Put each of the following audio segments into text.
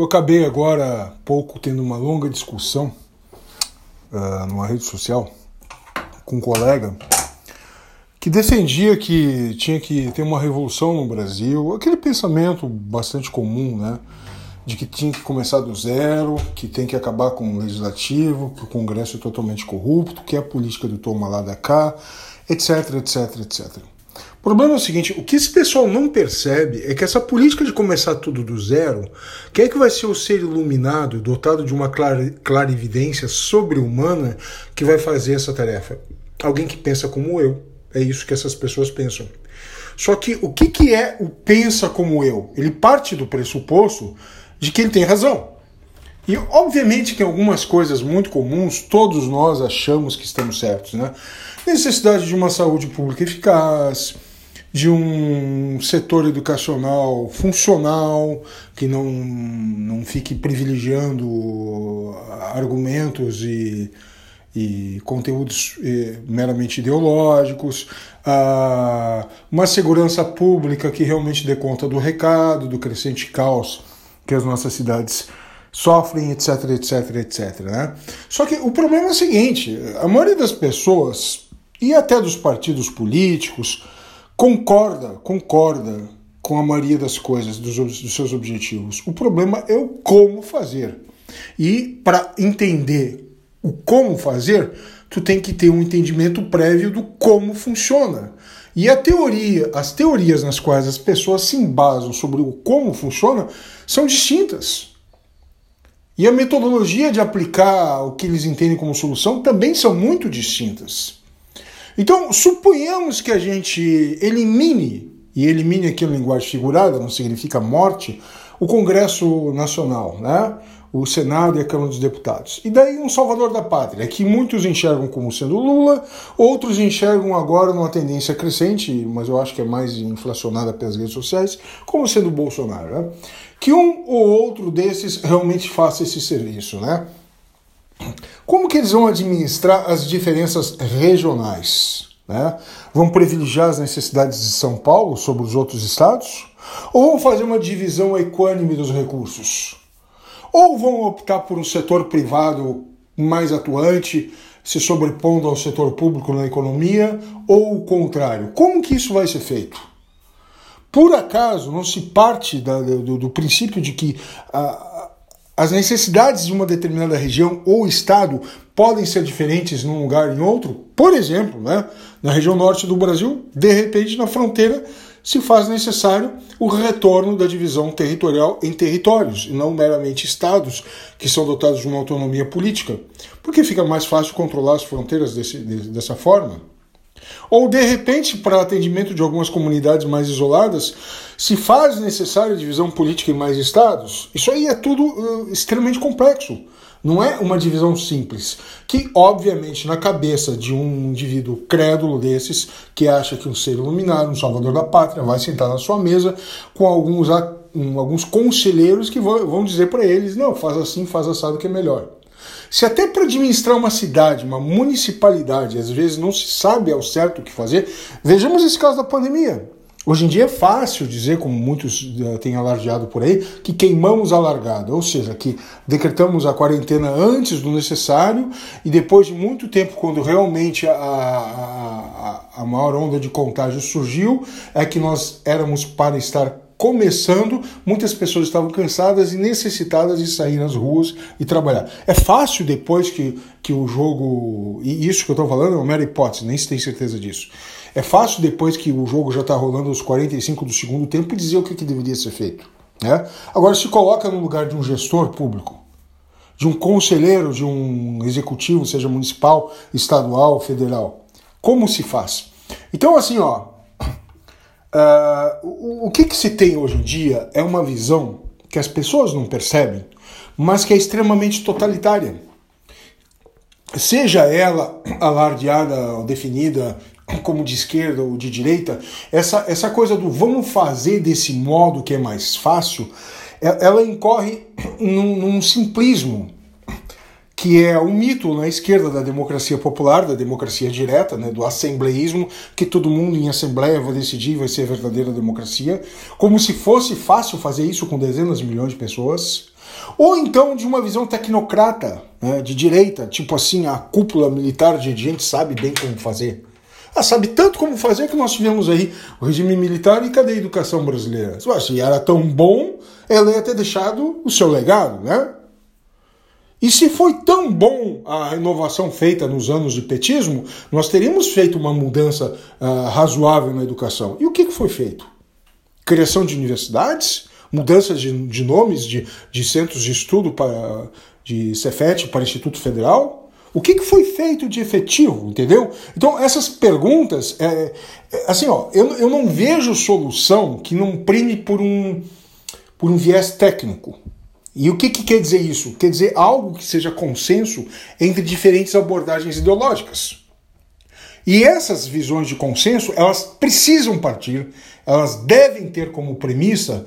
Eu acabei agora há pouco tendo uma longa discussão uh, numa rede social com um colega que defendia que tinha que ter uma revolução no Brasil, aquele pensamento bastante comum, né? De que tinha que começar do zero, que tem que acabar com o legislativo, que o Congresso é totalmente corrupto, que é a política do toma lá da cá, etc, etc, etc. O problema é o seguinte: o que esse pessoal não percebe é que essa política de começar tudo do zero, quem é que vai ser o ser iluminado, dotado de uma clarividência sobre-humana que vai fazer essa tarefa? Alguém que pensa como eu. É isso que essas pessoas pensam. Só que o que, que é o pensa como eu? Ele parte do pressuposto de que ele tem razão. E obviamente que algumas coisas muito comuns todos nós achamos que estamos certos, né? Necessidade de uma saúde pública eficaz, de um setor educacional funcional, que não, não fique privilegiando argumentos e e conteúdos eh, meramente ideológicos, uma segurança pública que realmente dê conta do recado, do crescente caos que as nossas cidades sofrem, etc, etc, etc. Né? Só que o problema é o seguinte: a maioria das pessoas e até dos partidos políticos concorda, concorda com a maioria das coisas, dos, dos seus objetivos. O problema é o como fazer. E para entender o como fazer, tu tem que ter um entendimento prévio do como funciona. E a teoria, as teorias nas quais as pessoas se embasam sobre o como funciona são distintas. E a metodologia de aplicar o que eles entendem como solução também são muito distintas. Então, suponhamos que a gente elimine, e elimine aqui a linguagem figurada, não significa morte, o Congresso Nacional, né? o Senado e a Câmara dos Deputados. E daí um salvador da pátria, que muitos enxergam como sendo Lula, outros enxergam agora numa tendência crescente, mas eu acho que é mais inflacionada pelas redes sociais, como sendo Bolsonaro. Né? Que um ou outro desses realmente faça esse serviço. Né? Como que eles vão administrar as diferenças regionais? Né? Vão privilegiar as necessidades de São Paulo sobre os outros estados? Ou vão fazer uma divisão equânime dos recursos? ou vão optar por um setor privado mais atuante, se sobrepondo ao setor público na economia, ou o contrário. Como que isso vai ser feito? Por acaso não se parte da, do, do, princípio de que a, as necessidades de uma determinada região ou estado podem ser diferentes num lugar e em outro? Por exemplo, né, na região norte do Brasil, de repente na fronteira se faz necessário o retorno da divisão territorial em territórios, e não meramente estados que são dotados de uma autonomia política, porque fica mais fácil controlar as fronteiras desse, dessa forma. Ou, de repente, para atendimento de algumas comunidades mais isoladas, se faz necessária divisão política em mais estados. Isso aí é tudo uh, extremamente complexo. Não é uma divisão simples, que obviamente na cabeça de um indivíduo crédulo desses, que acha que um ser iluminado, um salvador da pátria, vai sentar na sua mesa com alguns, alguns conselheiros que vão dizer para eles, não, faz assim, faz assado que é melhor. Se até para administrar uma cidade, uma municipalidade, às vezes não se sabe ao certo o que fazer, vejamos esse caso da pandemia. Hoje em dia é fácil dizer, como muitos eh, têm alardeado por aí, que queimamos a largada, ou seja, que decretamos a quarentena antes do necessário e depois de muito tempo, quando realmente a, a, a maior onda de contágio surgiu, é que nós éramos para estar começando, muitas pessoas estavam cansadas e necessitadas de sair nas ruas e trabalhar. É fácil depois que, que o jogo. E isso que eu estou falando é uma mera hipótese, nem se tem certeza disso. É fácil depois que o jogo já está rolando aos 45 do segundo tempo dizer o que, que deveria ser feito. Né? Agora se coloca no lugar de um gestor público, de um conselheiro, de um executivo, seja municipal, estadual, federal. Como se faz? Então, assim, ó, uh, o, o que, que se tem hoje em dia é uma visão que as pessoas não percebem, mas que é extremamente totalitária. Seja ela alardeada ou definida como de esquerda ou de direita, essa, essa coisa do vamos fazer desse modo que é mais fácil, é, ela incorre num, num simplismo que é um mito na esquerda da democracia popular, da democracia direta, né, do assembleísmo, que todo mundo em assembleia vai decidir vai ser a verdadeira democracia, como se fosse fácil fazer isso com dezenas de milhões de pessoas. Ou então de uma visão tecnocrata, né, de direita, tipo assim, a cúpula militar de gente sabe bem como fazer. Ah, sabe tanto como fazer que nós tivemos aí o regime militar e cadê a educação brasileira? Se era tão bom, ela ia ter deixado o seu legado, né? E se foi tão bom a renovação feita nos anos de petismo, nós teríamos feito uma mudança uh, razoável na educação. E o que, que foi feito? Criação de universidades, mudanças de, de nomes de, de, centros de estudo para, de Cefet para Instituto Federal. O que, que foi feito de efetivo, entendeu? Então, essas perguntas, é, é, assim, ó, eu, eu não vejo solução que não prime por um, por um viés técnico. E o que, que quer dizer isso? Quer dizer algo que seja consenso entre diferentes abordagens ideológicas. E essas visões de consenso, elas precisam partir, elas devem ter como premissa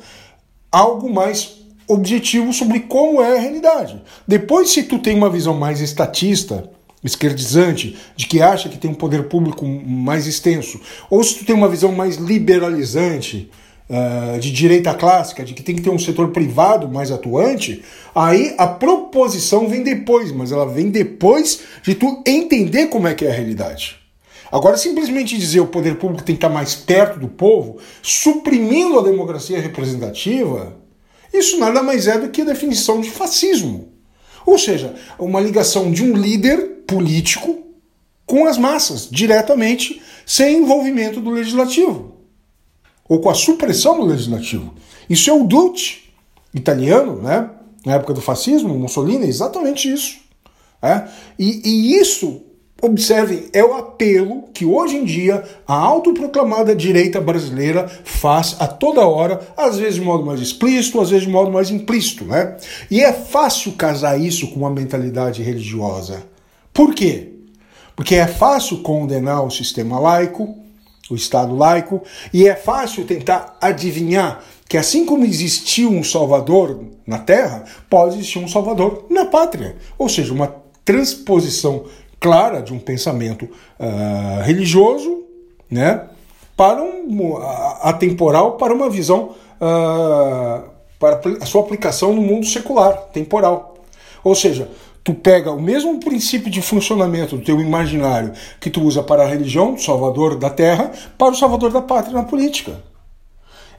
algo mais objetivo sobre como é a realidade. Depois, se tu tem uma visão mais estatista, esquerdizante, de que acha que tem um poder público mais extenso, ou se tu tem uma visão mais liberalizante, uh, de direita clássica, de que tem que ter um setor privado mais atuante, aí a proposição vem depois, mas ela vem depois de tu entender como é que é a realidade. Agora, simplesmente dizer o poder público tem que estar mais perto do povo, suprimindo a democracia representativa, isso nada mais é do que a definição de fascismo. Ou seja, uma ligação de um líder político com as massas, diretamente, sem envolvimento do legislativo. Ou com a supressão do legislativo. Isso é o Duce, italiano, né? na época do fascismo, Mussolini, é exatamente isso. É? E, e isso Observem, é o apelo que hoje em dia a autoproclamada direita brasileira faz a toda hora, às vezes de modo mais explícito, às vezes de modo mais implícito, né? E é fácil casar isso com uma mentalidade religiosa. Por quê? Porque é fácil condenar o sistema laico, o Estado laico, e é fácil tentar adivinhar que assim como existiu um Salvador na Terra, pode existir um Salvador na pátria. Ou seja, uma transposição clara de um pensamento uh, religioso, né, para um atemporal, para uma visão uh, para a sua aplicação no mundo secular, temporal. Ou seja, tu pega o mesmo princípio de funcionamento do teu imaginário que tu usa para a religião, Salvador da Terra, para o Salvador da Pátria na política.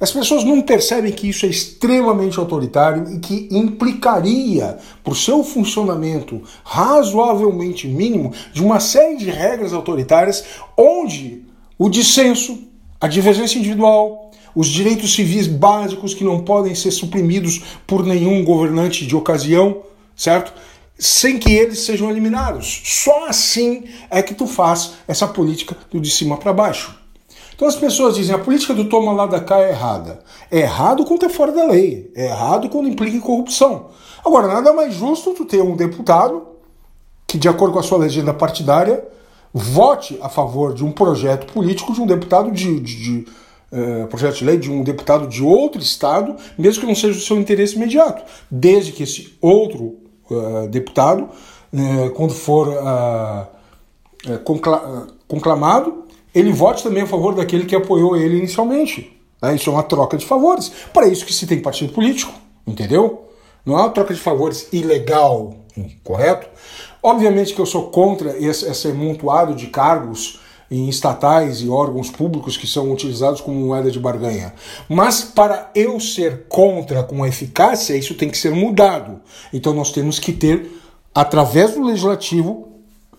As pessoas não percebem que isso é extremamente autoritário e que implicaria, por seu funcionamento razoavelmente mínimo, de uma série de regras autoritárias onde o dissenso, a divergência individual, os direitos civis básicos que não podem ser suprimidos por nenhum governante de ocasião, certo? Sem que eles sejam eliminados. Só assim é que tu faz essa política do de cima para baixo. Então as pessoas dizem a política do toma lá da cá é errada. É errado quando é fora da lei. É errado quando implica em corrupção. Agora, nada mais justo tu ter um deputado que, de acordo com a sua legenda partidária, vote a favor de um projeto político de um deputado de, de, de uh, projeto de lei de um deputado de outro estado, mesmo que não seja do seu interesse imediato, desde que esse outro uh, deputado, uh, quando for concla conclamado, ele vote também a favor daquele que apoiou ele inicialmente. Né? Isso é uma troca de favores. Para isso que se tem partido político, entendeu? Não é uma troca de favores ilegal, correto? Obviamente que eu sou contra esse, esse amontoado de cargos em estatais e órgãos públicos que são utilizados como moeda de barganha. Mas para eu ser contra com eficácia, isso tem que ser mudado. Então nós temos que ter, através do legislativo,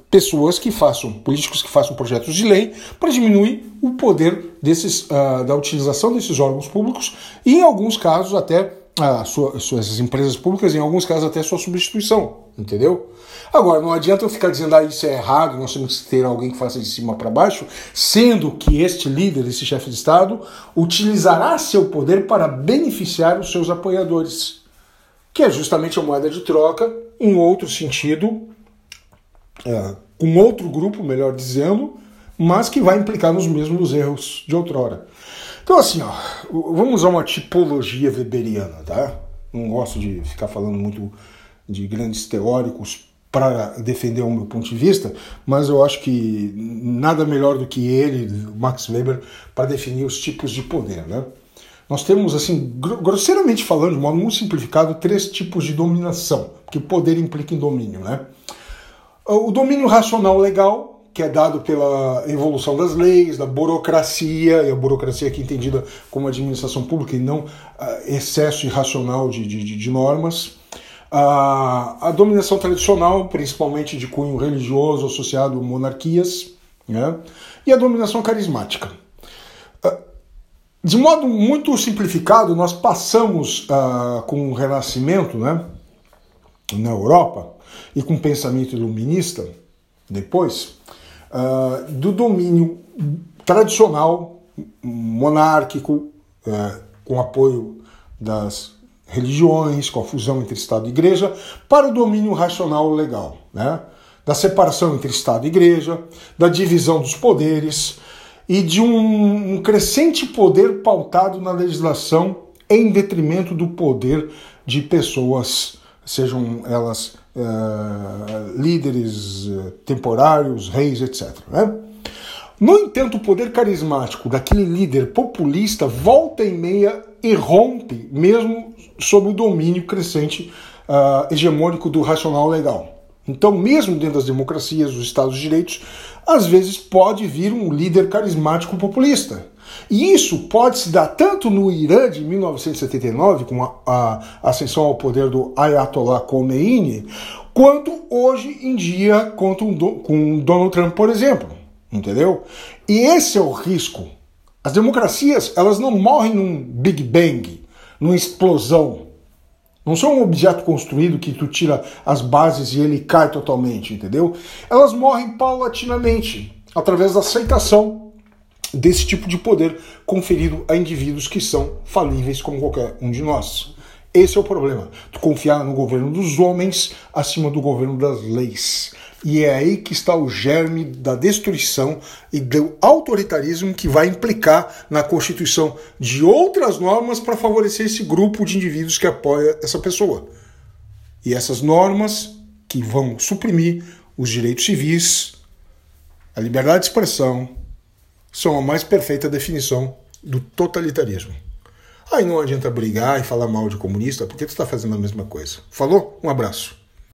pessoas que façam, políticos que façam projetos de lei para diminuir o poder desses, uh, da utilização desses órgãos públicos e, em alguns casos, até uh, sua, suas empresas públicas, em alguns casos, até sua substituição, entendeu? Agora, não adianta eu ficar dizendo, ah, isso é errado, nós temos que ter alguém que faça de cima para baixo, sendo que este líder, esse chefe de Estado, utilizará seu poder para beneficiar os seus apoiadores, que é justamente a moeda de troca, em outro sentido, é, com outro grupo, melhor dizendo, mas que vai implicar nos mesmos erros de outrora. Então, assim, ó, vamos usar uma tipologia weberiana, tá? Não gosto de ficar falando muito de grandes teóricos para defender o meu ponto de vista, mas eu acho que nada melhor do que ele, Max Weber, para definir os tipos de poder. Né? Nós temos, assim, grosseiramente falando, de modo muito simplificado, três tipos de dominação, que poder implica em domínio. Né? O domínio racional legal, que é dado pela evolução das leis, da burocracia, e a burocracia aqui entendida como administração pública e não uh, excesso irracional de, de, de normas. Uh, a dominação tradicional, principalmente de cunho religioso associado a monarquias, né? e a dominação carismática. Uh, de modo muito simplificado, nós passamos com o Renascimento né, na Europa e com o pensamento iluminista depois, uh, do domínio tradicional, monárquico, uh, com apoio das religiões, com a fusão entre Estado e Igreja, para o domínio racional legal, né? da separação entre Estado e Igreja, da divisão dos poderes e de um, um crescente poder pautado na legislação em detrimento do poder de pessoas, sejam elas uh, líderes uh, temporários, reis, etc. Né? No entanto, o poder carismático daquele líder populista volta e meia e rompe, mesmo sob o domínio crescente uh, hegemônico do racional legal. Então, mesmo dentro das democracias, dos Estados de Direitos, às vezes pode vir um líder carismático populista. E isso pode se dar tanto no Irã de 1979, com a, a ascensão ao poder do Ayatollah Khomeini, quanto hoje em dia com, com Donald Trump, por exemplo. Entendeu? E esse é o risco. As democracias, elas não morrem num Big Bang, numa explosão. Não são um objeto construído que tu tira as bases e ele cai totalmente, entendeu? Elas morrem paulatinamente, através da aceitação desse tipo de poder conferido a indivíduos que são falíveis como qualquer um de nós. Esse é o problema. Tu confiar no governo dos homens acima do governo das leis. E é aí que está o germe da destruição e do autoritarismo que vai implicar na constituição de outras normas para favorecer esse grupo de indivíduos que apoia essa pessoa. E essas normas que vão suprimir os direitos civis, a liberdade de expressão, são a mais perfeita definição do totalitarismo. Aí não adianta brigar e falar mal de comunista, porque tu está fazendo a mesma coisa. Falou? Um abraço.